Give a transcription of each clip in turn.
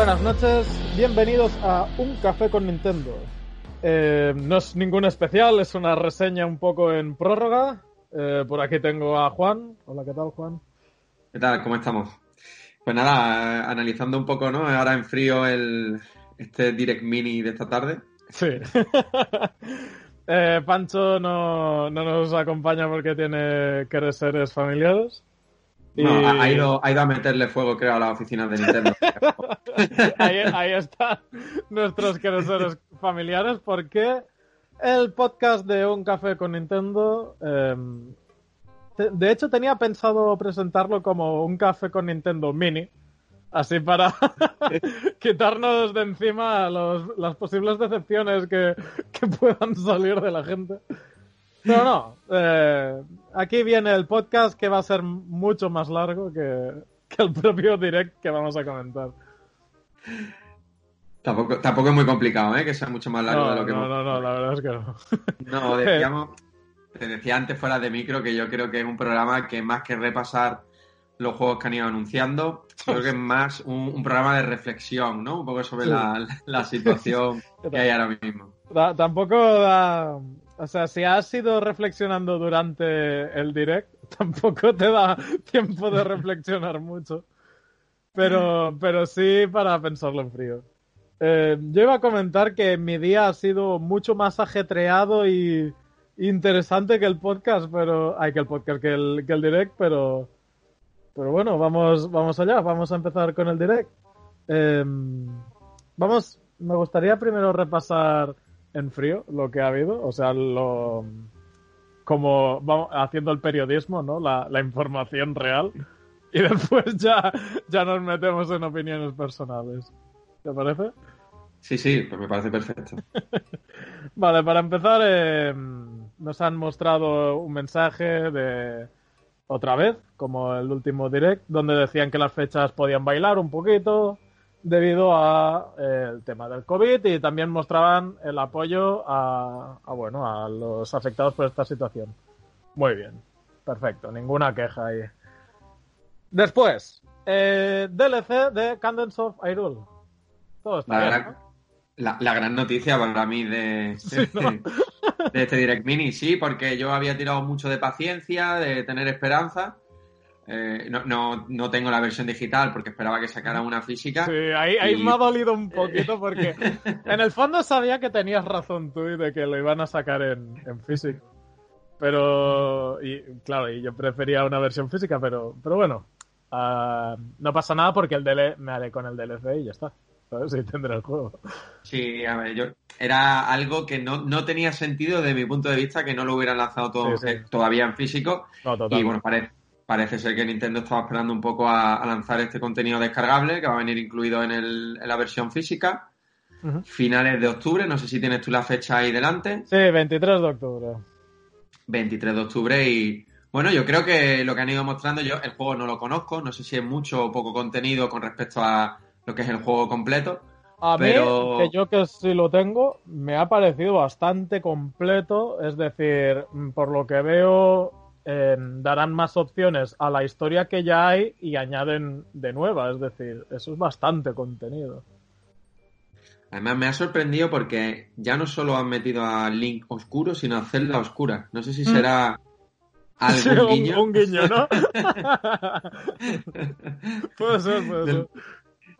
Buenas noches, bienvenidos a Un Café con Nintendo. Eh, no es ningún especial, es una reseña un poco en prórroga. Eh, por aquí tengo a Juan. Hola, ¿qué tal, Juan? ¿Qué tal? ¿Cómo estamos? Pues nada, analizando un poco, ¿no? Ahora en frío el, este Direct Mini de esta tarde. Sí. Eh, Pancho no, no nos acompaña porque tiene quereseres familiares. No, ha, ha ido, ha ido a meterle fuego, creo, a las oficinas de Nintendo. ahí, ahí están nuestros quereseres familiares porque el podcast de Un Café con Nintendo, eh, te- de hecho tenía pensado presentarlo como Un Café con Nintendo Mini, así para quitarnos de encima los- las posibles decepciones que, que puedan salir de la gente. Pero no, eh, aquí viene el podcast que va a ser mucho más largo que, que el propio direct que vamos a comentar. tampoco, tampoco es muy complicado, ¿eh? Que sea mucho más largo no, de lo que no, hemos... no, no, la verdad es que no. No, decíamos, te decía antes fuera de micro que yo creo que es un programa que más que repasar los juegos que han ido anunciando, creo que es más un, un programa de reflexión, ¿no? Un poco sobre Sí. la, la situación que hay ahora mismo. Tampoco da. O sea, si has ido reflexionando durante el direct, tampoco te da tiempo de reflexionar mucho. Pero, pero sí para pensarlo en frío. Eh, yo iba a comentar que mi día ha sido mucho más ajetreado y interesante que el podcast, pero. Ay, que el podcast, que el, que el direct, pero. Pero bueno, vamos, vamos allá, vamos a empezar con el direct. Eh, vamos, me gustaría primero repasar en frío lo que ha habido, o sea, lo como vamos haciendo el periodismo, ¿no? La, la información real y después ya, ya nos metemos en opiniones personales. ¿Te parece? Sí, sí, pues me parece perfecto. Vale, para empezar, eh, nos han mostrado un mensaje de otra vez, como el último direct, donde decían que las fechas podían bailar un poquito debido a eh, el tema del COVID y también mostraban el apoyo a, a, bueno a los afectados por esta situación. Muy bien, perfecto, ninguna queja ahí. Después, eh, DLC de Candles of Hyrule. Todo está La, bien, gran- la- la gran noticia para mí de, Sí, ¿no? de este Direct Mini, sí, porque yo había tirado mucho de paciencia, de tener esperanza. Eh, no, no, no tengo la versión digital porque esperaba que sacaran una física. Sí, ahí, ahí Y- me ha dolido un poquito porque en el fondo sabía que tenías razón tú y de que lo iban a sacar en, en físico. Pero, y, claro, y yo prefería una versión física, pero, pero bueno, ah, no pasa nada porque el DL, me haré con el DLC y ya está. ¿Sabes? Y tendré el juego. Sí, a ver, yo era algo que no, no tenía sentido desde mi punto de vista que no lo hubieran lanzado todo- Sí, sí. todavía en físico. No. Y bueno, parece, parece ser que Nintendo estaba esperando un poco a, a lanzar este contenido descargable que va a venir incluido en, el- en la versión física. Finales de octubre, no sé si tienes tú la fecha ahí delante. Sí, 23 de octubre. 23 de octubre y bueno, yo creo que lo que han ido mostrando, yo el juego no lo conozco, no sé si es mucho o poco contenido con respecto a lo que es el juego completo. A Pero- mí, que yo que sí lo tengo, me ha parecido bastante completo. Es decir, mm, por lo que veo, eh, darán más opciones a la historia que ya hay y añaden de nueva. Es decir, eso es bastante contenido. Además, me ha sorprendido porque ya no solo han metido a Link oscuro, sino a Zelda oscura. No sé si Mm. será algún Sí, guiño. Un, guiño, ¿no? puede ser, puede ser.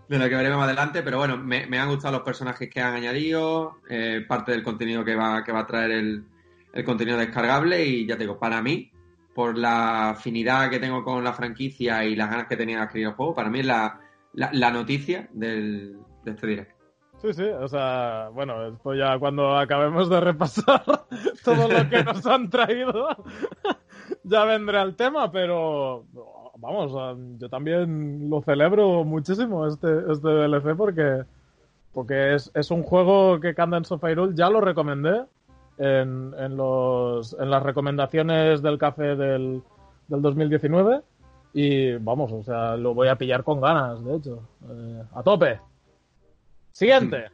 de lo que veremos más adelante, pero bueno, me, me han gustado los personajes que han añadido, eh, parte del contenido que va, que va a traer el, el contenido descargable y ya te digo, para mí, por la afinidad que tengo con la franquicia y las ganas que tenía de adquirir el juego, para mí es la, la, noticia del, de este directo. Sí, sí, o sea, bueno, esto ya cuando acabemos de repasar todo lo que nos han traído, ya vendrá el tema, pero vamos, yo también lo celebro muchísimo este, este DLC porque, porque es, es un juego que Candence of Hyrule ya lo recomendé en, en, los, en las recomendaciones del café del, del 2019 y vamos, o sea, lo voy a pillar con ganas, de hecho, eh, a tope. Siguiente.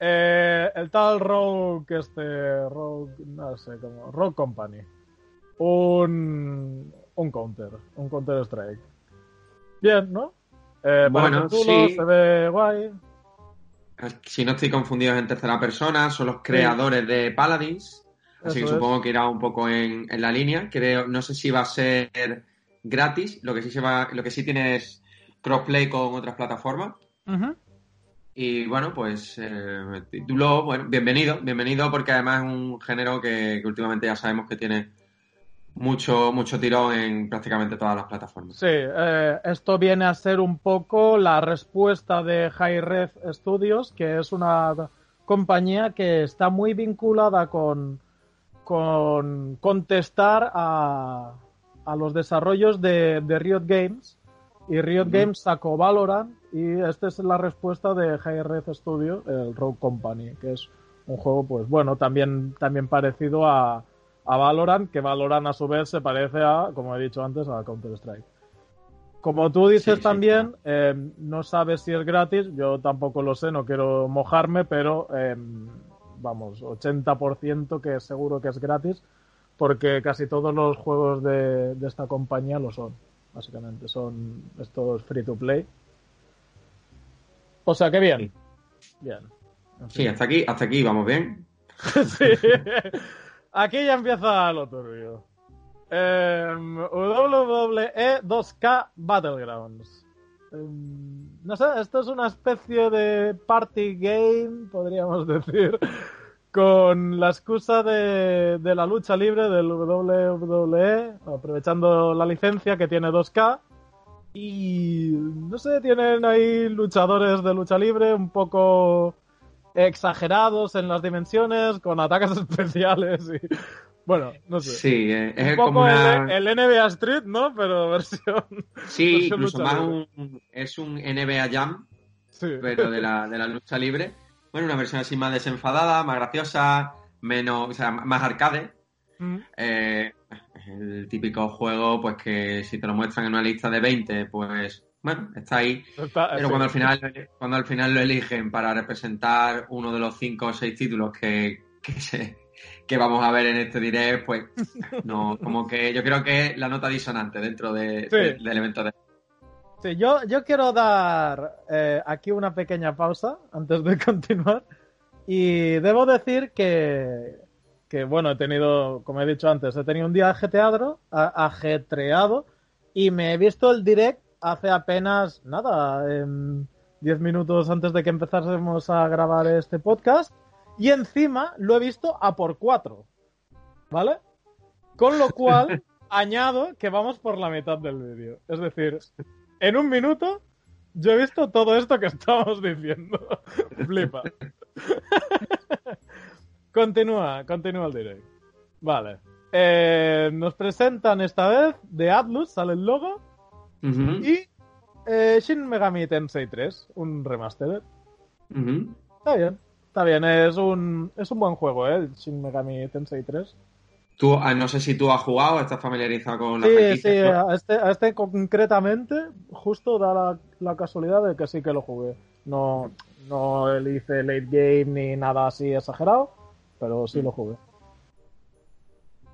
Eh, el tal Rogue, este, Rogue, no sé cómo, Rogue Company. Un, un counter, un counter strike. Bien, ¿no? Eh, Bueno, sí. se ve guay. Si no estoy confundido es en tercera persona, son los creadores de Paladins, así Eso que es. supongo que irá un poco en, en la línea. Creo, no sé si va a ser gratis, lo que sí se va, lo que sí tiene es crossplay con otras plataformas. Y bueno, pues eh, título, bueno, bienvenido, bienvenido porque además es un género que, que últimamente ya sabemos que tiene mucho, mucho tirón en prácticamente todas las plataformas. Sí, eh, esto viene a ser un poco la respuesta de High Red Studios, que es una compañía que está muy vinculada con, con contestar a, a los desarrollos de, de Riot Games. Y Riot. Games sacó Valorant y esta es la respuesta de High Red Studio, el Rogue Company, que es un juego, pues bueno, también, también parecido a, a Valorant, que Valorant a su vez se parece a, como he dicho antes, a Counter-Strike. Como tú dices Sí, sí, también, eh, no sabes si es gratis, yo tampoco lo sé, no quiero mojarme, pero eh, vamos, 80% que seguro que es gratis, porque casi todos los juegos de, de esta compañía lo son, básicamente, son estos free to play. O sea que bien, bien. En Sí, hasta aquí, hasta aquí vamos bien. Sí. Aquí ya empieza lo turbio. Em, WWE 2K Battlegrounds. Em, no sé, esto es una especie de party game, podríamos decir, con la excusa de, de la lucha libre del WWE, aprovechando la licencia que tiene 2K. Y no sé, tienen ahí luchadores de lucha libre un poco exagerados en las dimensiones, con ataques especiales y... Bueno, no sé. Sí, eh, un es poco como una... el, el NBA Street, ¿no? Pero versión... Sí, versión incluso más un... Es un NBA Jam, Sí. pero de la, de la lucha libre. Bueno, una versión así más desenfadada, más graciosa, menos... O sea, más arcade. Mm, Eh, el típico juego, pues que si te lo muestran en una lista de 20, pues bueno, está ahí. está- Pero sí. cuando al final cuando al final lo eligen para representar uno de los cinco o seis títulos que, que, se- que vamos a ver en este direct, pues no, como que yo creo que es la nota disonante dentro de, Sí. de- del evento de Sí, yo, yo quiero dar eh, aquí una pequeña pausa antes de continuar. Y debo decir que, que, bueno, he tenido, como he dicho antes, he tenido un día ajetreado, ajetreado y me he visto el direct hace apenas, nada, em, 10 minutos antes de que empezásemos a grabar este podcast. Y encima lo he visto a por 4. ¿Vale? Con lo cual, añado que vamos por la mitad del vídeo. Es decir, en un minuto yo he visto todo esto que estamos diciendo. Flipa. continúa, continúa el direct. Vale. Eh, nos presentan esta vez de Atlus, sale el logo, Y eh, Shin Megami Tensei 3, un remaster. Está bien, está bien, es un, es un buen juego, ¿eh? El Shin Megami Tensei 3. Tú, ah, no sé si tú has jugado, estás familiarizado con la Sí, franquicia, sí, ¿no? a este, a este concretamente, justo da la, la casualidad de que sí que lo jugué. No, no le hice late game ni nada así exagerado, pero sí lo jugué.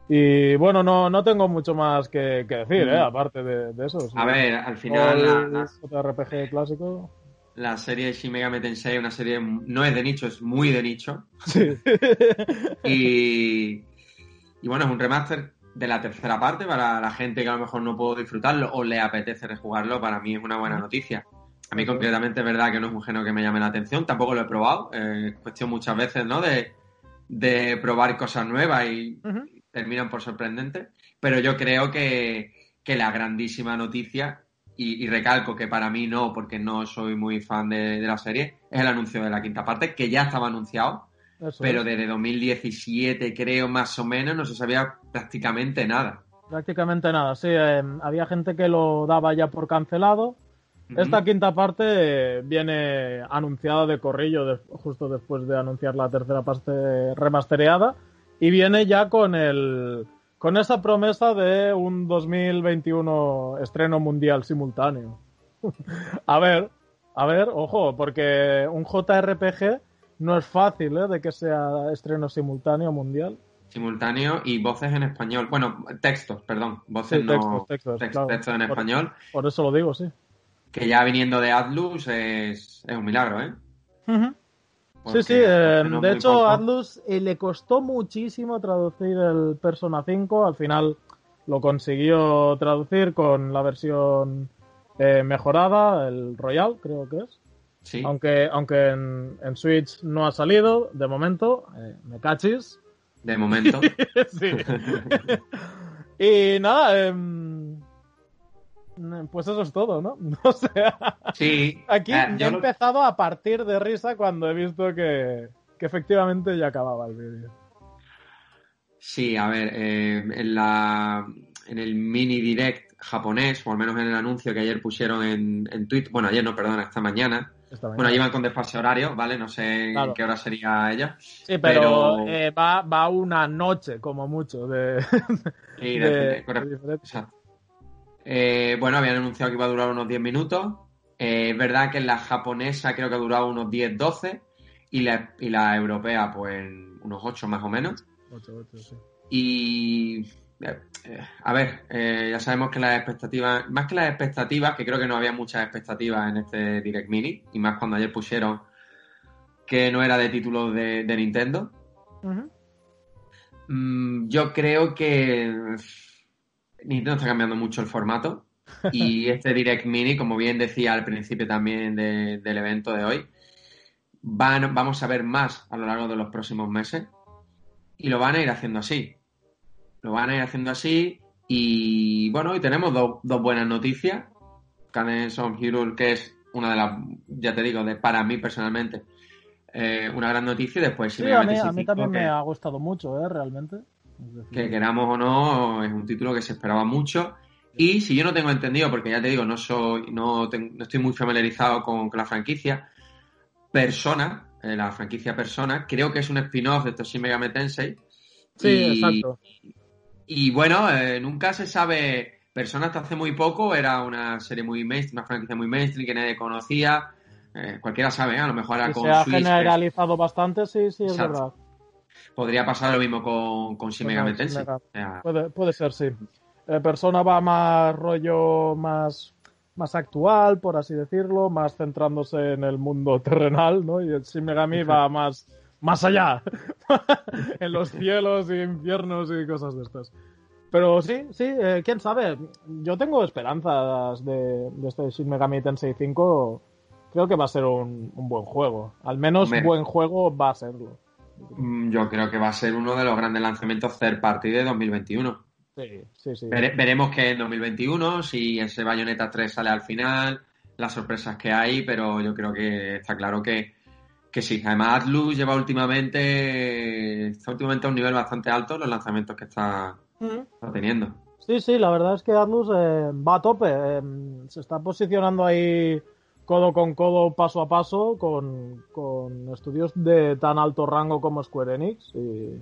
Y bueno, no, no tengo mucho más que, que decir, ¿eh? Mm. aparte de, de eso. sí. A ver, al final la- JRPG clásico. la serie Shin Megami Tensei, una serie no es de nicho, es muy de nicho. Sí. y, y bueno, es un remaster de la tercera parte para la gente que a lo mejor no pudo disfrutarlo o le apetece rejugarlo, para mí es una buena noticia. A mí concretamente es verdad que no es un género que me llame la atención, tampoco lo he probado, eh, es cuestión muchas veces, ¿no? De, de probar cosas nuevas y. terminan por sorprendentes, pero yo creo que, que la grandísima noticia, y, y recalco que para mí no, porque no soy muy fan de, de la serie, es el anuncio de la quinta parte, que ya estaba anunciado, Eso pero es. desde 2017 creo más o menos no se sabía prácticamente nada. Prácticamente nada, sí. eh, había gente que lo daba ya por cancelado. Esta quinta parte viene anunciada de corrillo de- justo después de anunciar la tercera parte remastereada y viene ya con el con esa promesa de un 2021 estreno mundial simultáneo. a ver, a ver, ojo, porque un JRPG no es fácil ¿eh? de que sea estreno simultáneo mundial. Simultáneo y voces en español. Bueno, textos, perdón. Voces Sí, no. textos, textos, claro. textos en Por- español. Por eso lo digo, sí. Que ya viniendo de Atlus es, es un milagro, ¿eh? Sí, sí, eh, de hecho poco- Atlus eh, le costó muchísimo traducir el Persona 5, al final lo consiguió traducir con la versión eh, mejorada, el Royal creo que es, Sí. aunque, aunque en, en Switch no ha salido de momento, eh, me cachis. De momento. Sí. y nada, em, pues eso es todo, ¿no? O sea, Sí. Aquí he yo lo- empezado a partir de risa cuando he visto que, que efectivamente ya acababa el vídeo. Sí, a ver, eh, en la en el mini direct japonés, o al menos en el anuncio que ayer pusieron en, en Twitter, bueno, ayer no, perdona, esta mañana. Bueno, llevan con desfase horario, ¿vale? No sé Claro. en qué hora sería ella. Sí, pero, pero- eh, va, va una noche como mucho de, Sí, de- de- de. Eh, bueno, habían anunciado que iba a durar unos 10 minutos. Eh, es verdad que en la japonesa creo que ha durado unos 10-12 y la, y la europea pues unos 8 más o menos. Ocho, ocho, sí. Y eh, eh, a ver, eh, ya sabemos que las expectativas, más que las expectativas, que creo que no había muchas expectativas en este Direct Mini, y más cuando ayer pusieron que no era de títulos de, de Nintendo. Mm, yo creo que Nintendo está cambiando mucho el formato y este Direct Mini, como bien decía al principio también de- del evento de hoy, van, vamos a ver más a lo largo de los próximos meses y lo van a ir haciendo así. Lo van a ir haciendo así y bueno, hoy tenemos dos, dos buenas noticias. Cadence of Hyrule, que es una de las, ya te digo, de, para mí personalmente, eh, una gran noticia y después Sí, a mí, a mí también 5, que- me ha gustado mucho, ¿eh? Realmente. Que queramos o no, es un título que se esperaba mucho. Y si yo no tengo entendido, porque ya te digo, no soy, no, no estoy muy familiarizado con, con la franquicia, Persona, eh, la franquicia Persona, creo que es un spin-off de estos Shin Megami Tensei. Sí, y, exacto. y bueno, eh, nunca se sabe. Persona hasta hace muy poco era una serie muy mainstream, una franquicia muy mainstream que nadie conocía. Eh, cualquiera sabe, ¿eh? a lo mejor Y con se ha Switch, generalizado bastante, sí, sí, es Exacto. verdad. Podría pasar lo mismo con, con Shin Megami. Megami. O sea, Puede, puede ser, sí. Eh, Persona va más rollo más, más actual, por así decirlo, más centrándose en el mundo terrenal, ¿no? Y el Shin Megami va más, más allá, en los cielos y infiernos y cosas de estas. Pero sí, sí, eh, quién sabe. Yo tengo esperanzas de, de este Shin Megami Tensei 5. Creo que va a ser un, un buen juego. Al menos Hombre. buen juego va a serlo. Mm, Yo creo que va a ser uno de los grandes lanzamientos third party de 2021. Sí, sí, sí. Vere- veremos que en 2021, si ese Bayonetta 3 sale al final, las sorpresas que hay, pero yo creo que está claro que, que sí. Además, Atlus lleva últimamente, está últimamente a un nivel bastante alto los lanzamientos que está, Ujú. está teniendo. Sí, sí, la verdad es que Atlus eh, va a tope. eh, se está posicionando ahí codo con codo, paso a paso, con, con estudios de tan alto rango como Square Enix. Y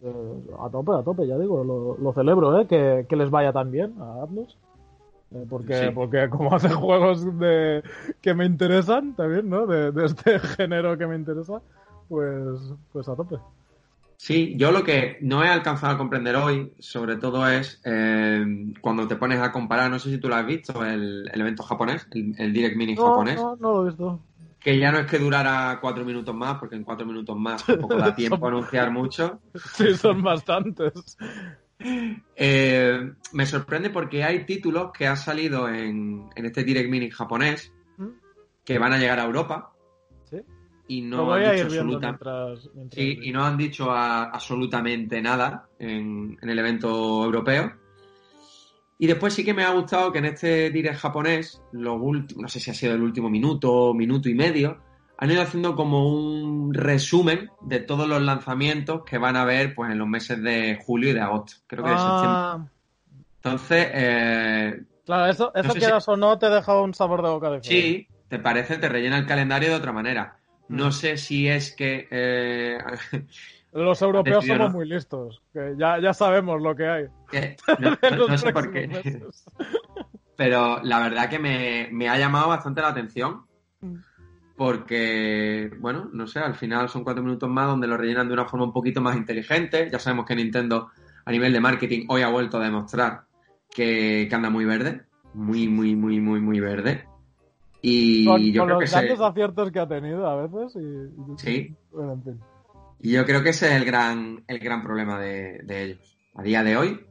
eh, a tope, a tope, ya digo, lo, lo celebro, ¿eh? Que, que les vaya tan bien a Atlus. Eh, porque, Sí. porque como hace juegos de, que me interesan también, ¿no? De, de este género que me interesa, pues, pues a tope. Sí, yo lo que no he alcanzado a comprender hoy, sobre todo es eh, cuando te pones a comparar, no sé si tú lo has visto, el, el evento japonés, el, el, Direct Mini no, japonés. No, no lo he visto. Que ya no es que durara cuatro minutos más, porque en cuatro minutos más tampoco da tiempo a anunciar mucho. Sí, son bastantes. Eh, me sorprende porque hay títulos que han salido en, en este Direct Mini japonés ¿Mm? que van a llegar a Europa. Y no han dicho absoluta- mientras... mientras Sí, y no han dicho a- absolutamente nada en, en el evento europeo. Y después sí que me ha gustado que en este direct japonés, los últimos, no sé si ha sido el último minuto, minuto y medio, han ido haciendo como un resumen de todos los lanzamientos que van a haber pues en los meses de julio y de agosto. Creo que de septiembre. Ah, Entonces, eh, claro, eso, eso sé si- quieras o no te deja un sabor de boca diferente. sí, te parece, te rellena el calendario de otra manera. No Mm. sé si es que eh, Los europeos Decidido, somos ¿no? muy listos, que ya, ya sabemos lo que hay. no- sé por qué. meses. Pero la verdad que me, me ha llamado bastante la atención. Mm. Porque, bueno, no sé, al final son cuatro minutos más donde lo rellenan de una forma un poquito más inteligente. Ya sabemos que Nintendo, a nivel de marketing, hoy ha vuelto a demostrar que, que anda muy verde. Muy, muy, muy, muy, muy verde. Y Con, yo con creo que los ese, grandes aciertos que ha tenido a veces. Y, Sí. Bueno, en fin. y yo creo que ese es el gran, el gran problema de, de ellos. A día de hoy,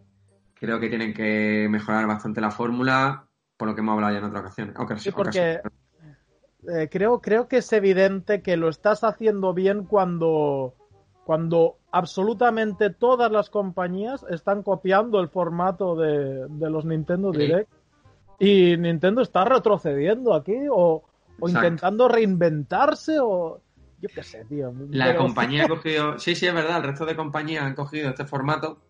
creo que tienen que mejorar bastante la fórmula, por lo que hemos hablado ya en otras ocasiones. ocasi- Sí, porque eh, creo, creo que es evidente que lo estás haciendo bien cuando, cuando absolutamente todas las compañías están copiando el formato de, de los Nintendo Sí. Y Nintendo está retrocediendo aquí o, intentando reinventarse o... Yo qué sé, tío. La Pero- compañía ha cogido, sí, sí, es verdad, el resto de compañías han cogido este formato,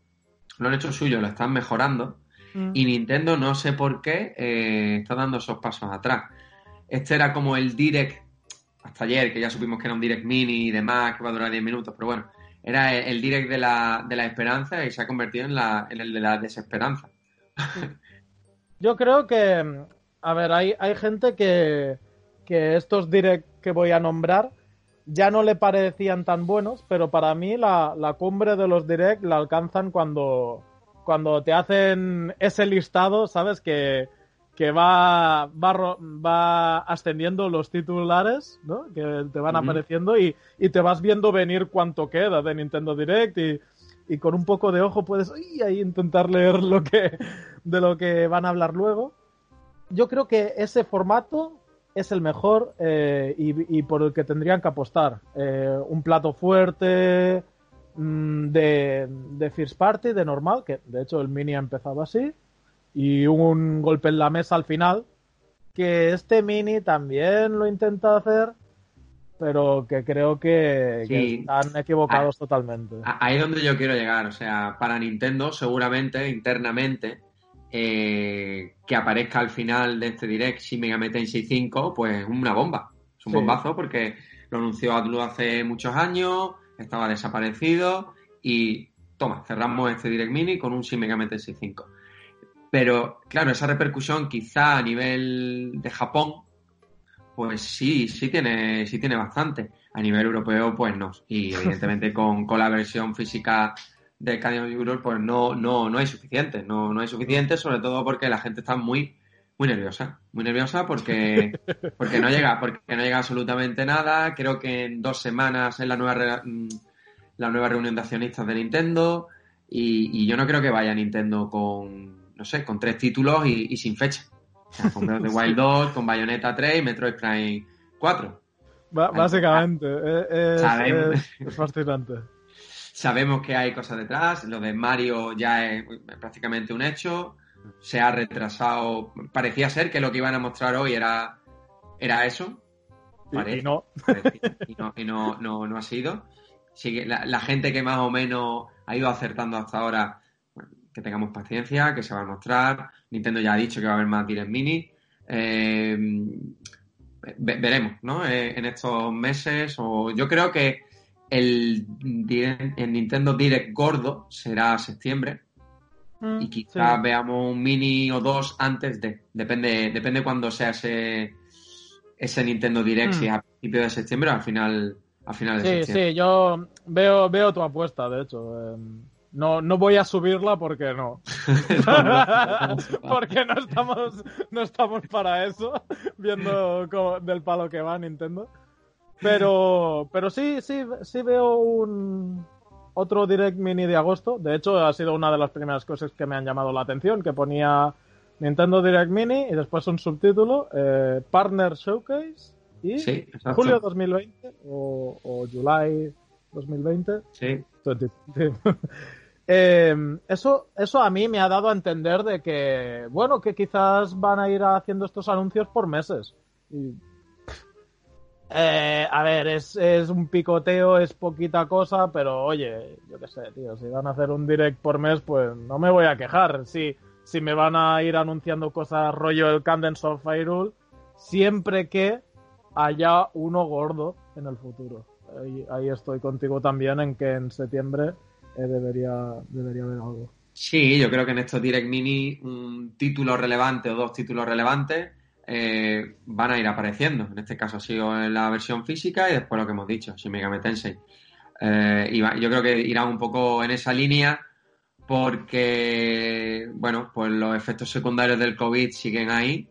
lo han hecho suyo, lo están mejorando, Mm. y Nintendo no sé por qué eh, está dando esos pasos atrás. Este era como el Direct, hasta ayer, que ya supimos que era un Direct Mini y demás, que va a durar 10 minutos, pero bueno, era el, el Direct de la, de la esperanza y se ha convertido en, la, en el de la desesperanza. Yo creo que, a ver, hay, hay gente que, que estos direct que voy a nombrar ya no le parecían tan buenos, pero para mí la, la cumbre de los direct la alcanzan cuando, cuando te hacen ese listado, ¿sabes? Que, que va, va, va ascendiendo los titulares, ¿no? Que te van apareciendo y, y te vas viendo venir cuánto queda de Nintendo Direct y, y con un poco de ojo puedes ¡ay! ahí intentar leer lo que, de lo que van a hablar luego. Yo creo que ese formato es el mejor eh, y, y por el que tendrían que apostar. Eh, un plato fuerte mm, de, de First Party, de normal, que de hecho el mini ha empezado así, y un golpe en la mesa al final, que este mini también lo intenta hacer, pero que creo que, que Sí. están equivocados totalmente. A- Ahí es donde yo quiero llegar. O sea, para Nintendo, seguramente, internamente, eh, que aparezca al final de este direct Shin Megami Tensei 5, pues es una bomba. Es un Sí. bombazo porque lo anunció Atlus hace muchos años, estaba desaparecido y toma, cerramos este direct mini con un Shin Megami Tensei 5. Pero, claro, esa repercusión quizá a nivel de Japón, pues sí, sí tiene, sí tiene bastante. A nivel europeo, pues no. Y evidentemente con, con la versión física de Canyon Europe, pues no, no, no hay suficiente. No, no hay suficiente, sobre todo porque la gente está muy, muy nerviosa. Muy nerviosa porque, porque no llega, porque no llega absolutamente nada. Creo que en dos semanas es la nueva re- mm, la nueva reunión de accionistas de Nintendo. Y, y yo no creo que vaya Nintendo con, no sé, con tres títulos y, y sin fecha. O sea, con the Wild 2, con Bayonetta 3 y Metroid Prime 4. Ba- básicamente, eh, es, Sabemos. es- es fascinante. Sabemos que hay cosas detrás, lo de Mario ya es prácticamente un hecho, se ha retrasado, parecía ser que lo que iban a mostrar hoy era, era eso, Y- Parece. y no. parecía, y no, y no, no, no ha sido. Sigue, la, la gente que más o menos ha ido acertando hasta ahora, que tengamos paciencia, que se va a mostrar. Nintendo ya ha dicho que va a haber más Direct Mini. Eh, ve- veremos, ¿no? Eh, en estos meses. O yo creo que el, el Nintendo Direct gordo será septiembre Mm, y quizás sí. veamos un mini o dos antes de. Depende, depende cuando sea ese, ese Nintendo Direct, Mm. si es a principios de septiembre o al final, a finales de septiembre. Sí, sí, yo veo, veo tu apuesta, de hecho. Em, no, no voy a subirla porque no. porque no estamos, no estamos para eso, viendo del palo que va Nintendo. Pero, pero sí, sí, sí veo un otro Direct Mini de agosto. De hecho, ha sido una de las primeras cosas que me han llamado la atención, que ponía Nintendo Direct Mini y después un subtítulo, eh, Partner Showcase y julio 2020 o, o July 2020. Sí. Eh, eso, eso a mí me ha dado a entender de que, bueno, que quizás van a ir haciendo estos anuncios por meses. eh, a ver, es, es, un picoteo, es poquita cosa, pero oye, yo qué sé, tío, si van a hacer un direct por mes, pues no me voy a quejar. Si, si me van a ir anunciando cosas rollo el Cadence of Hyrule, siempre que haya uno gordo en el futuro. Ahí, ahí estoy contigo también en que en septiembre debería, debería haber algo. Sí, yo creo que en estos Direct Mini un título relevante o dos títulos relevantes eh, van a ir apareciendo. En este caso ha sido en la versión física y después lo que hemos dicho, Shin Megami Tensei. Eh, y yo creo que irán un poco en esa línea porque, bueno, pues los efectos secundarios del COVID siguen ahí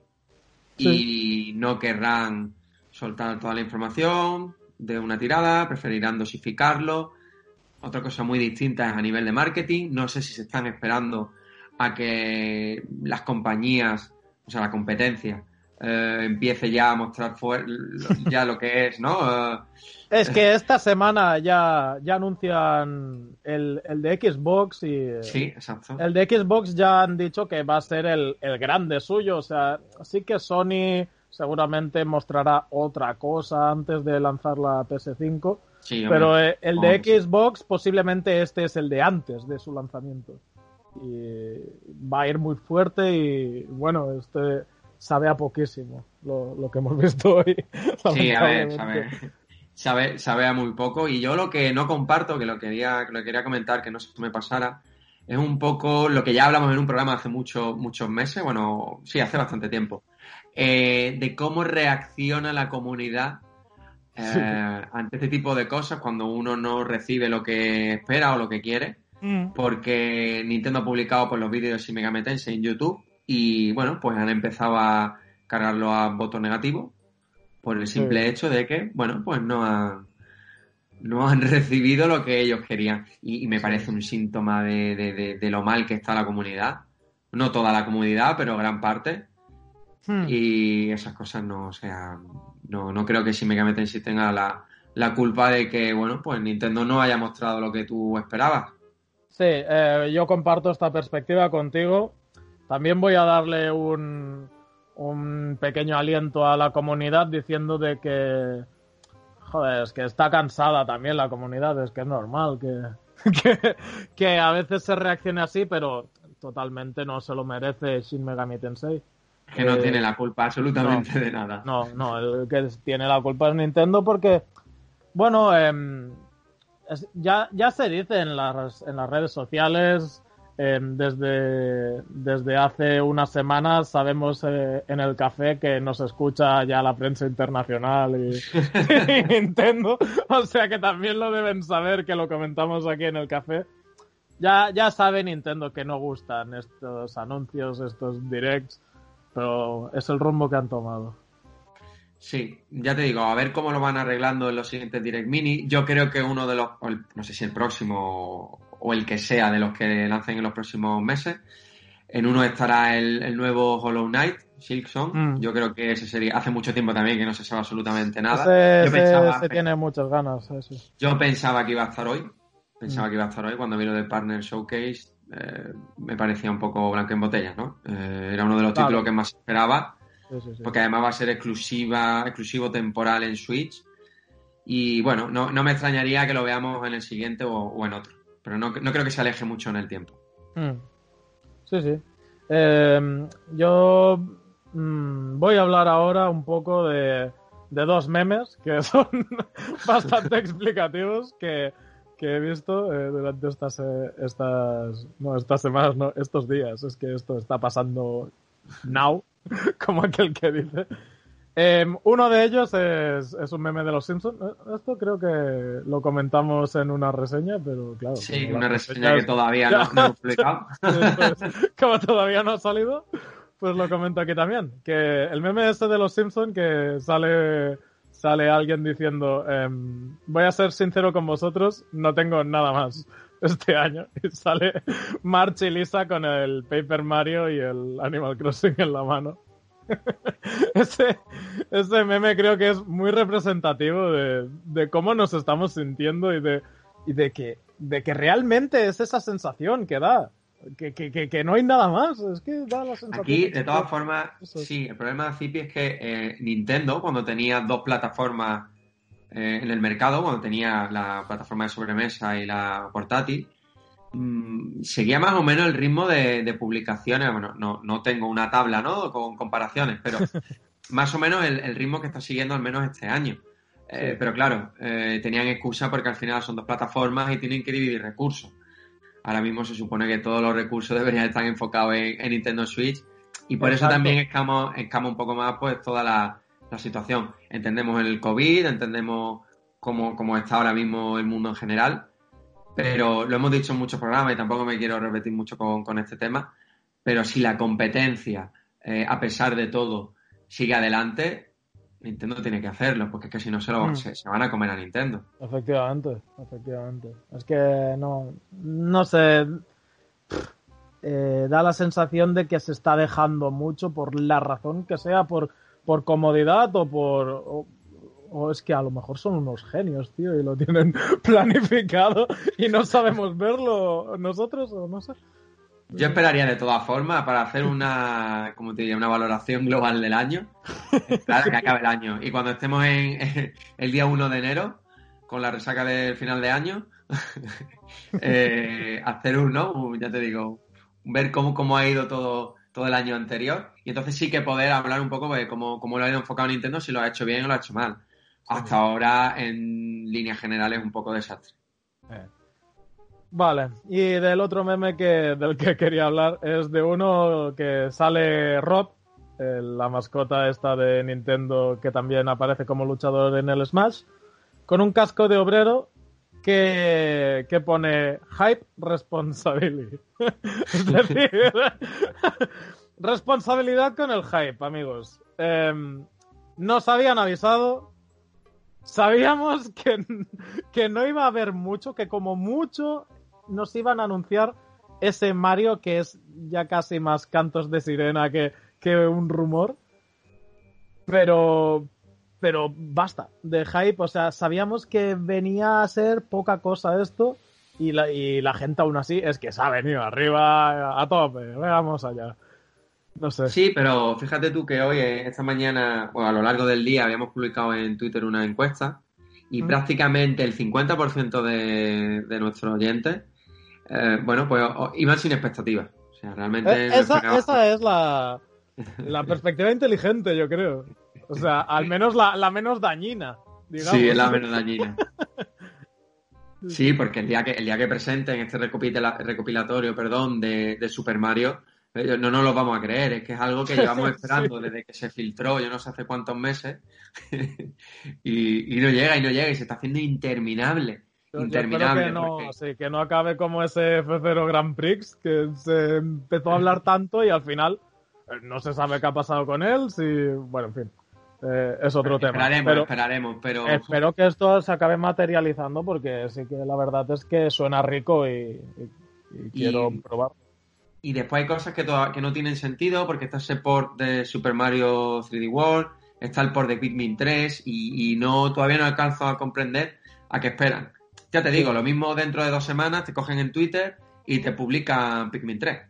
y no querrán soltar toda la información de una tirada, preferirán dosificarlo otra cosa muy distinta es a nivel de marketing. No sé si se están esperando a que las compañías, o sea, la competencia, eh, empiece ya a mostrar ya lo que es, ¿no? Eh, es que esta semana ya, ya anuncian el, el, de Xbox y... Sí, exacto. El de Xbox ya han dicho que va a ser el, el grande suyo, o sea, sí que Sony seguramente mostrará otra cosa antes de lanzar la PS5 pero eh, el de Xbox posiblemente este es el de antes de su lanzamiento. Y va a ir muy fuerte y bueno, este sabe a poquísimo lo, que hemos visto hoy. Sí, a ver, sabe, sabe, a muy poco. Y yo lo que no comparto, que lo quería, que lo quería comentar, que no se me pasara, es un poco lo que ya hablamos en un programa hace mucho, muchos meses, bueno, sí, hace bastante tiempo, eh, de cómo reacciona la comunidad eh, ante este tipo de cosas cuando uno no recibe lo que espera o lo que quiere. Mm. Porque Nintendo ha publicado pues, los vídeos de Shin Megami Tensei en YouTube y bueno, pues han empezado a cargarlo a voto negativo por el simple hecho de que, bueno, pues no han, no han recibido lo que ellos querían. Y, me parece un síntoma de, de, lo mal que está la comunidad. No toda la comunidad, pero gran parte. Hmm. Y esas cosas no, o sea, no, no creo que si Mega Tensei tenga la, la culpa de que, bueno, pues Nintendo no haya mostrado lo que tú esperabas. Sí, eh, yo comparto esta perspectiva contigo. También voy a darle un, un pequeño aliento a la comunidad diciendo de que, joder, es que está cansada también la comunidad, es que es normal que, que, a veces se reaccione así, pero totalmente no se lo merece Shin Megami Tensei. Que no tiene la culpa absolutamente de nada. No, no, el que tiene la culpa es Nintendo porque, bueno, em, ya, ya se dice en las, en las redes sociales, em, desde, desde hace unas semanas sabemos eh, en el café que nos escucha ya la prensa internacional y, y, Nintendo, o sea que también lo deben saber que lo comentamos aquí en el café. Ya, ya sabe Nintendo que no gustan estos anuncios, estos directs pero es el rumbo que han tomado. Sí, ya te digo, a ver cómo lo van arreglando en los siguientes Direct Mini. Yo creo que uno de los, no sé si el próximo o el que sea de los que lancen en los próximos meses, en uno estará el, nuevo Hollow Knight, Silksong. Mm. Yo creo que ese sería, hace mucho tiempo también que no se sabe absolutamente nada. yo pensaba, se tiene muchas ganas. Yo pensaba que iba a estar hoy, pensaba mm. que iba a estar hoy cuando vino del Partner Showcase eh, me parecía un poco blanco en botella, ¿no? Eh, era uno de los títulos que más esperaba, porque además va a ser exclusiva, exclusivo temporal en Switch. Y bueno, no, me extrañaría que lo veamos en el siguiente o, en otro, pero no, creo que se aleje mucho en el tiempo. Hmm. Sí, sí. Em, yo mm, voy a hablar ahora un poco de, de dos memes que son bastante explicativos que que he visto eh, durante estas, eh, estas, no, estas semanas, no, estos días. Es que esto está pasando now, como aquel que dice. Em, uno de ellos es, es, un meme de los Simpsons. Eh, esto creo que lo comentamos en una reseña, pero claro. Sí, una reseña que todavía no, no hemos publicado. Como todavía no ha salido, pues lo comento aquí también. Que el meme este de los Simpsons que sale sale alguien diciendo em, voy a ser sincero con vosotros, no tengo nada más este año. Y sale March y Lisa con el Paper Mario y el Animal Crossing en la mano. ese, ese meme creo que es muy representativo de, de cómo nos estamos sintiendo y de, y de que, de que realmente es esa sensación que da. Que, que, que, no hay nada más, es que da la sensación. Aquí, de todas formas, sí, el problema de Zipi es que eh, Nintendo, cuando tenía dos plataformas eh, en el mercado, cuando tenía la plataforma de sobremesa y la portátil, mmm, seguía más o menos el ritmo de, de, publicaciones. Bueno, no, no tengo una tabla, ¿no? Con comparaciones, pero más o menos el, el, ritmo que está siguiendo al menos este año. Eh, sí. Pero claro, tenían excusa porque al final son dos plataformas y tienen que dividir recursos ahora mismo se supone que todos los recursos deberían estar enfocados en, en Nintendo Switch y por Exacto. eso también escama, escama un poco más pues toda la, la, situación. Entendemos el COVID, entendemos cómo, cómo, está ahora mismo el mundo en general, pero lo hemos dicho en muchos programas y tampoco me quiero repetir mucho con, con este tema, pero si la competencia, eh, a pesar de todo, sigue adelante, Nintendo tiene que hacerlo, porque es que si no se, lo, mm. se, se, van a comer a Nintendo. Efectivamente, efectivamente. Es que no, no sé, eh, da la sensación de que se está dejando mucho por la razón que sea, por, por comodidad o por... O, o es que a lo mejor son unos genios, tío, y lo tienen planificado y no sabemos verlo nosotros, o no sé. Yo esperaría de todas formas para hacer una, como te diría, una valoración global del año. Claro, que acabe el año. Y cuando estemos en, en el día 1 de enero, con la resaca del final de año, eh, hacer un, ¿no? Ya te digo, ver cómo, cómo ha ido todo, todo el año anterior. Y entonces sí que poder hablar un poco de cómo, cómo lo ha ido enfocado Nintendo, si lo ha hecho bien o lo ha hecho mal. Hasta ahora, en líneas generales, un poco desastre. Eh. Vale, y del otro meme que, del que quería hablar es de uno que sale Rob, la mascota esta de Nintendo que también aparece como luchador en el Smash, con un casco de obrero que, que pone Hype Responsibility. es decir, responsabilidad con el hype, amigos. Eh, nos habían avisado, sabíamos que, que no iba a haber mucho, que como mucho nos iban a anunciar ese Mario que es ya casi más cantos de sirena que, que un rumor. Pero, pero basta de hype. O sea, sabíamos que venía a ser poca cosa esto y la, y la gente aún así es que se ha venido arriba a tope. Veamos allá. No sé. Sí, pero fíjate tú que hoy, esta mañana, bueno, a lo largo del día, habíamos publicado en Twitter una encuesta y mm. prácticamente el 50% de, de nuestros oyentes eh, bueno, pues iban sin expectativas. O sea, realmente. Eh, esa, esa, es la, la perspectiva inteligente, yo creo. O sea, al menos la, la menos dañina. Digamos. Sí, es la menos dañina. Sí, porque el día que, el día que presenten este recopilatorio perdón, de, de Super Mario, eh, no nos lo vamos a creer, es que es algo que llevamos esperando sí. desde que se filtró, yo no sé hace cuántos meses, y, y, no llega, y no llega, y se está haciendo interminable. Interminable. que, no, porque... sí, que no acabe como ese F0 Grand Prix, que se empezó a hablar tanto y al final eh, no se sabe qué ha pasado con él. Si, bueno, en fin. Eh, es otro esperaremos, tema. Pero esperaremos, pero. Espero que esto se acabe materializando porque sí que la verdad es que suena rico y, y, y quiero y, probar. Y después hay cosas que, que no tienen sentido porque está ese port de Super Mario 3D World, está el port de Pikmin 3 y, y no todavía no alcanzo a comprender a qué esperan. Ya te digo, lo mismo dentro de dos semanas te cogen en Twitter y te publican Pikmin 3.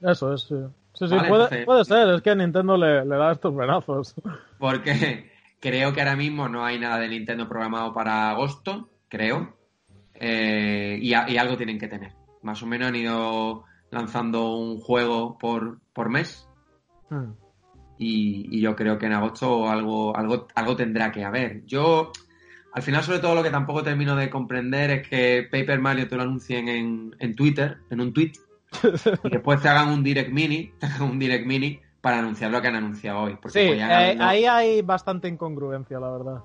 Eso es, sí. Sí, sí, vale, puede, entonces, puede, ser, es que a Nintendo le, le, da estos venazos. Porque creo que ahora mismo no hay nada de Nintendo programado para agosto, creo. Eh, y, a, y, algo tienen que tener. Más o menos han ido lanzando un juego por, por mes. Hmm. Y, y, yo creo que en agosto algo, algo, algo tendrá que haber. Yo al final, sobre todo, lo que tampoco termino de comprender es que Paper Mario te lo anuncien en, en Twitter, en un tweet, y después te hagan un direct mini, te hagan un direct mini para anunciar lo que han anunciado hoy. sí, eh, ahí hay bastante incongruencia, la verdad.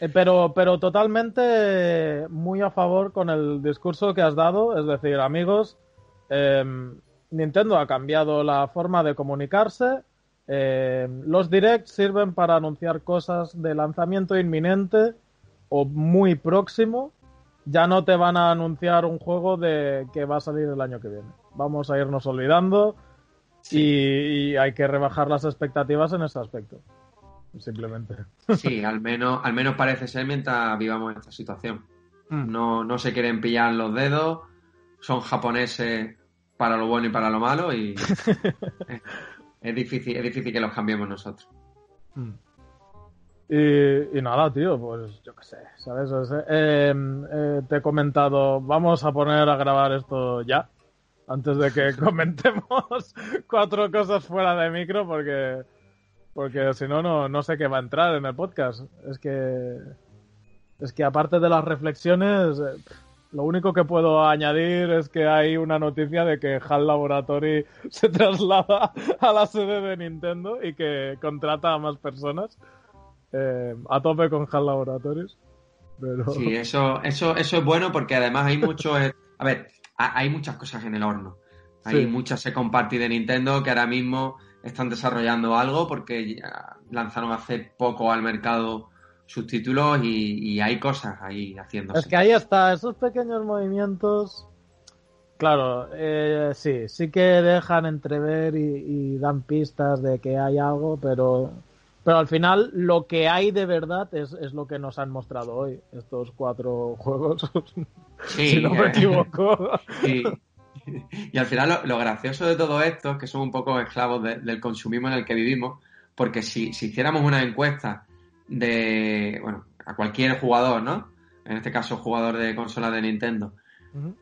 Eh, pero, pero totalmente muy a favor con el discurso que has dado. Es decir, amigos, em, Nintendo ha cambiado la forma de comunicarse. Em, los directs sirven para anunciar cosas de lanzamiento inminente o muy próximo. Ya no te van a anunciar un juego de que va a salir el año que viene. Vamos a irnos olvidando y, hay que rebajar las expectativas en ese aspecto. Simplemente. Sí, al menos, al menos parece ser mientras vivamos esta situación. Mm. No, no se quieren pillar los dedos, son japoneses para lo bueno y para lo malo y es, difícil, es difícil que los cambiemos nosotros. Mm. Y, nada, tío, pues yo qué sé, ¿sabes? Eh, eh, te he comentado, vamos a poner a grabar esto ya antes de que comentemos cuatro cosas fuera de micro porque porque si no no sé qué va a entrar en el podcast. Es que es que aparte de las reflexiones eh, lo único que puedo añadir es que hay una noticia de que HAL Laboratory se traslada a la sede de Nintendo y que contrata a más personas. Eh, a tope con HAL Laboratories. Sí, eso, eso, eso es bueno porque además hay mucho... A ver, hay muchas cosas en el horno. Hay muchas se compartí de Nintendo que ahora mismo están desarrollando algo porque lanzaron hace poco al mercado sus títulos y, hay cosas ahí haciéndose. Es que ahí está, esos pequeños movimientos, claro, eh, sí, sí que dejan entrever y, dan pistas de que hay algo, pero, pero al final lo que hay de verdad es, es lo que nos han mostrado hoy, estos cuatro juegos. si no me equivoco. Y al final lo, gracioso de todo esto es que somos un poco esclavos del consumismo en el que vivimos, porque si, hiciéramos una encuesta de, bueno, a cualquier jugador, ¿no? En este caso, jugador de consola de Nintendo,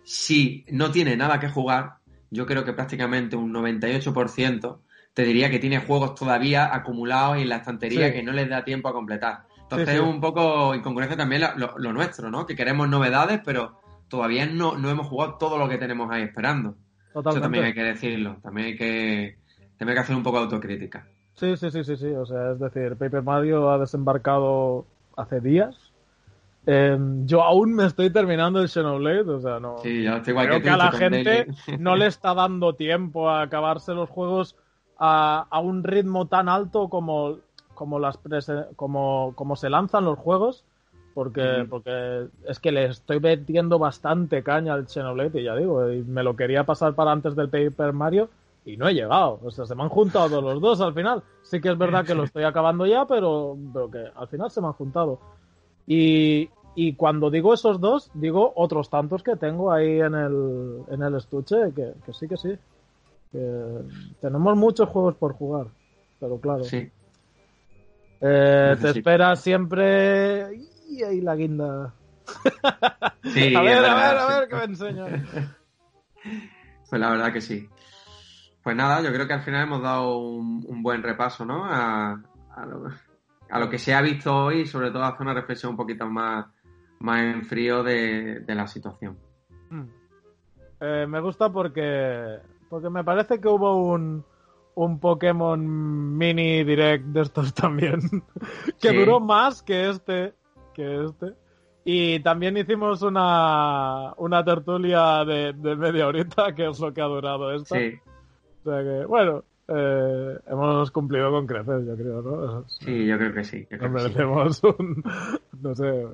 si no tiene nada que jugar, yo creo que prácticamente un 98% te diría que tiene juegos todavía acumulados en la estantería que no les da tiempo a completar. Entonces es un poco incongruencia también lo, lo, nuestro, ¿no? Que queremos novedades, pero todavía no, no hemos jugado todo lo que tenemos ahí esperando. Eso también hay que decirlo, también hay que, también que hacer un poco de autocrítica. Sí, sí, sí, sí, sí, o sea, es decir, Paper Mario ha desembarcado hace días. Em, yo aún me estoy terminando el Xenoblade, o sea, no. Sí, ya estoy igual Creo que, a la gente no le está dando tiempo a acabarse los juegos a, a un ritmo tan alto como, como, las como, como se lanzan los juegos porque, porque es que le estoy metiendo bastante caña al Xenoblade y ya digo, y me lo quería pasar para antes del Paper Mario y no he llegado. O sea, se me han juntado los dos al final. Sí que es verdad que lo estoy acabando ya, pero, pero que al final se me han juntado. Y, y cuando digo esos dos, digo otros tantos que tengo ahí en el, en el estuche, que, que sí, que sí. Que tenemos muchos juegos por jugar, pero claro. Sí. Eh, te espera siempre y ahí la guinda. Sí, a ver, a ver, a ver, qué me enseña. Pues la verdad que sí. Pues nada, yo creo que al final hemos dado un, buen repaso, ¿no? A, lo, que se ha visto hoy y sobre todo hacer una reflexión un poquito más, más en frío de, la situación. Mm. Eh, me gusta porque, porque me parece que hubo un, un Pokémon mini direct de estos también, que duró más que este, que este. Y también hicimos una, una tertulia de, media horita, que es lo que ha durado esta. Sí. O sea que, bueno, eh, hemos cumplido con crecer, yo creo, ¿no? Sí, yo creo que sí. Nos merecemos un, no sé,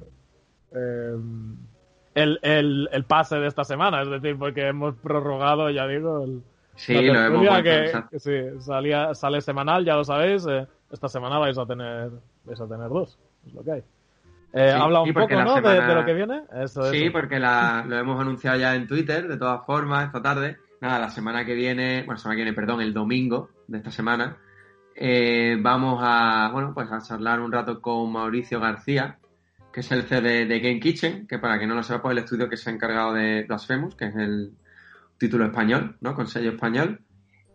eh, el, el, el, pase de esta semana, es decir, porque hemos prorrogado, ya digo, el, sí, lo hemos que, sí, salía, sale semanal, ya lo sabéis, eh, esta semana vais a tener vais a tener dos, es lo que hay. Eh, habla un poco, ¿no? De, lo que viene. Eso, sí, porque lo hemos anunciado ya en Twitter, de todas formas, esta tarde. Nada, la semana que viene, bueno, semana que viene, perdón, el domingo de esta semana, eh, vamos a, bueno, pues a charlar un rato con Mauricio García, que es el CD de Game Kitchen, que para que no lo sepa, pues el estudio que se ha encargado de Blasphemous, que es el título español, ¿no? Con sello español.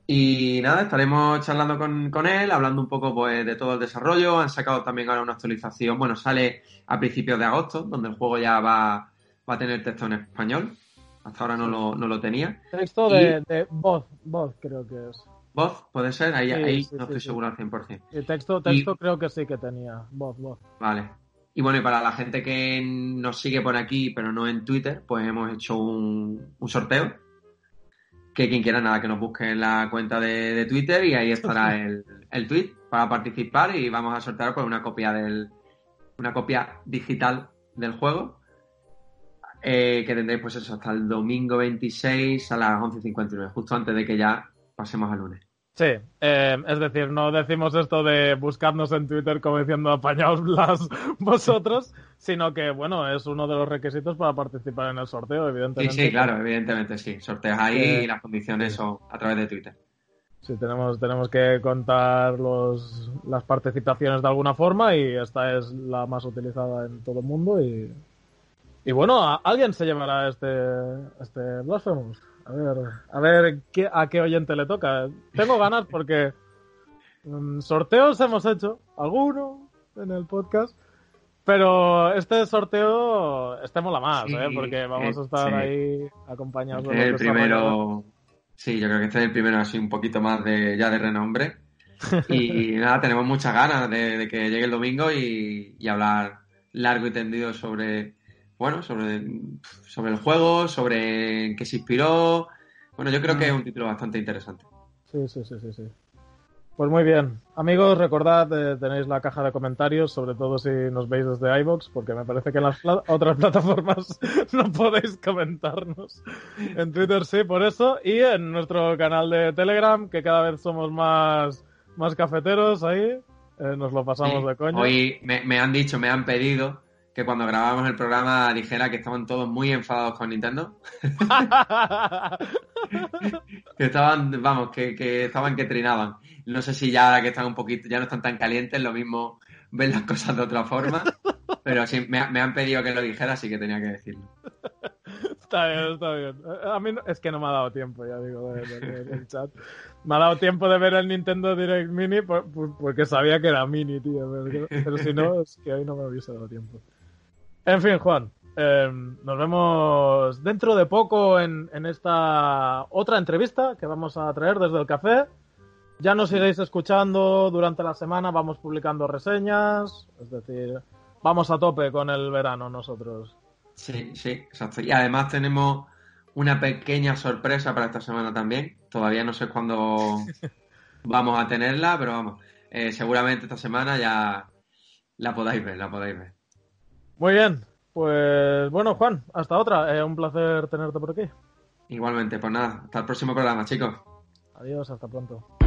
Y nada, estaremos charlando con, él, hablando un poco pues, de todo el desarrollo. Han sacado también ahora una actualización, bueno, sale a principios de agosto, donde el juego ya va, va a tener texto en español. Hasta ahora no lo, no lo tenía. Texto de, voz, voz creo que es. voz, puede ser, ahí, Sí, ahí sí, no sí, estoy seguro al 100%. Y texto, texto creo que sí que tenía. Voz, voz. Vale. Y bueno, y para la gente que nos sigue por aquí, pero no en Twitter, pues hemos hecho un, un sorteo. Que quien quiera nada, que nos busque en la cuenta de, de Twitter y ahí estará el, el tweet para participar y vamos a sortear pues una copia del una copia digital del juego eh, que tendréis pues eso hasta el domingo 26 a las 11.59, justo antes de que ya pasemos al lunes. Sí, eh, es decir, no decimos esto de buscarnos en Twitter como diciendo apañaos las vosotros, sino que, bueno, es uno de los requisitos para participar en el sorteo, Sí, evidentemente. sí, claro, evidentemente sí. Sorteas ahí Eh, y las condiciones son a través de Twitter. Sí, tenemos, tenemos que contar los, las participaciones de alguna forma y esta es la más utilizada en todo el mundo y, y bueno, a- alguien se llevará este, este Blasphemous. A ver, a ver qué, a qué oyente le toca. Tengo ganas porque mm, sorteos hemos hecho, alguno en el podcast, pero este sorteo este mola más, Sí, ¿eh? porque vamos a estar sí. ahí acompañados Este el primero. Sí, yo creo que este es el primero así un poquito más de ya de renombre. Y nada, tenemos muchas ganas de, de que llegue el domingo y, y hablar largo y tendido sobre, bueno, sobre, sobre el juego, sobre en qué se inspiró. Bueno, yo creo que es un título bastante interesante. Sí, sí, sí, sí, sí. Pues muy bien. Amigos, recordad, eh, tenéis la caja de comentarios, sobre todo si nos veis desde iVoox, porque me parece que en las pla- otras plataformas no podéis comentarnos. En Twitter sí, por eso. Y en nuestro canal de Telegram, que cada vez somos más, más cafeteros ahí. eh, nos lo pasamos Sí, de coña. Hoy me, me han dicho, me han pedido que cuando grabábamos el programa dijera que estaban todos muy enfadados con Nintendo. Que estaban, vamos, que, que estaban que trinaban. No sé si ya ahora que están un poquito, ya no están tan calientes, lo mismo ven las cosas de otra forma. Pero sí, me, me han pedido que lo dijera, así que tenía que decirlo. Está bien, está bien. A mí no- es que no me ha dado tiempo, ya digo, de- de- de- del chat. Me ha dado tiempo de ver el Nintendo Direct Mini por- por- porque sabía que era mini, tío. Pero, pero si no, es que hoy no me hubiese dado tiempo. En fin, Juan. eh, nos vemos dentro de poco en, en esta otra entrevista que vamos a traer desde el café. Ya nos iréis escuchando durante la semana, vamos publicando reseñas, es decir, vamos a tope con el verano nosotros. Sí, sí, exacto. Y además tenemos una pequeña sorpresa para esta semana también. Todavía no sé cuándo vamos a tenerla, pero vamos, eh, seguramente esta semana ya la podáis ver, la podáis ver. Muy bien, pues bueno, Juan, hasta otra. Eh, un placer tenerte por aquí. Igualmente, pues nada, hasta el próximo programa, chicos. Adiós, hasta pronto.